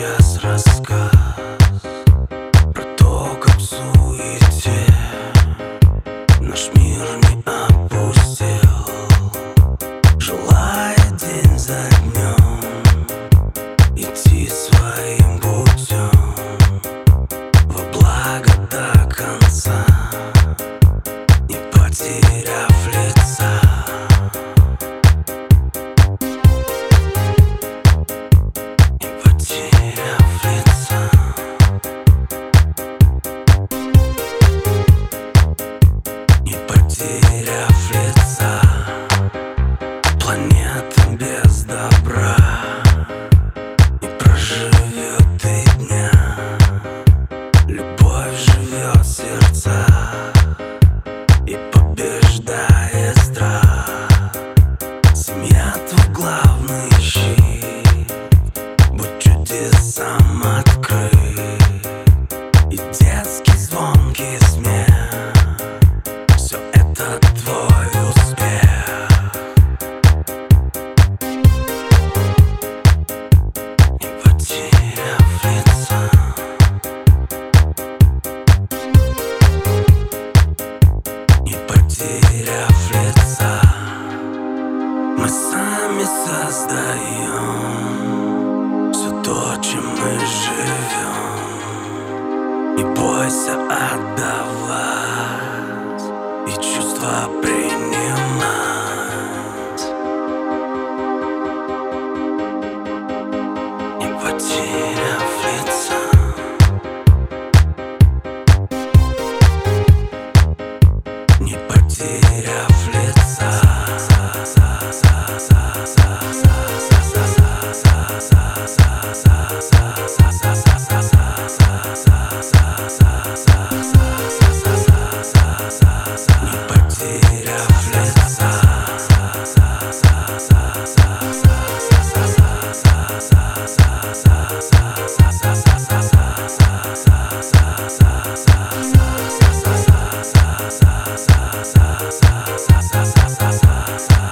рассказ Про то, как в суете Наш мир не опустил Желая день за днем Идти своим путем Во благо до конца Не потеряв Планета без добра. Не проживет и дня. Любовь живет в сердцах И побеждает страх. Семья твой главный щит. Будь чудесам открыт. И детский звонкий смех. Все это твой потеряв лица. Мы сами создаем Все то, чем мы живем Не бойся отдавать И sa sa sa sa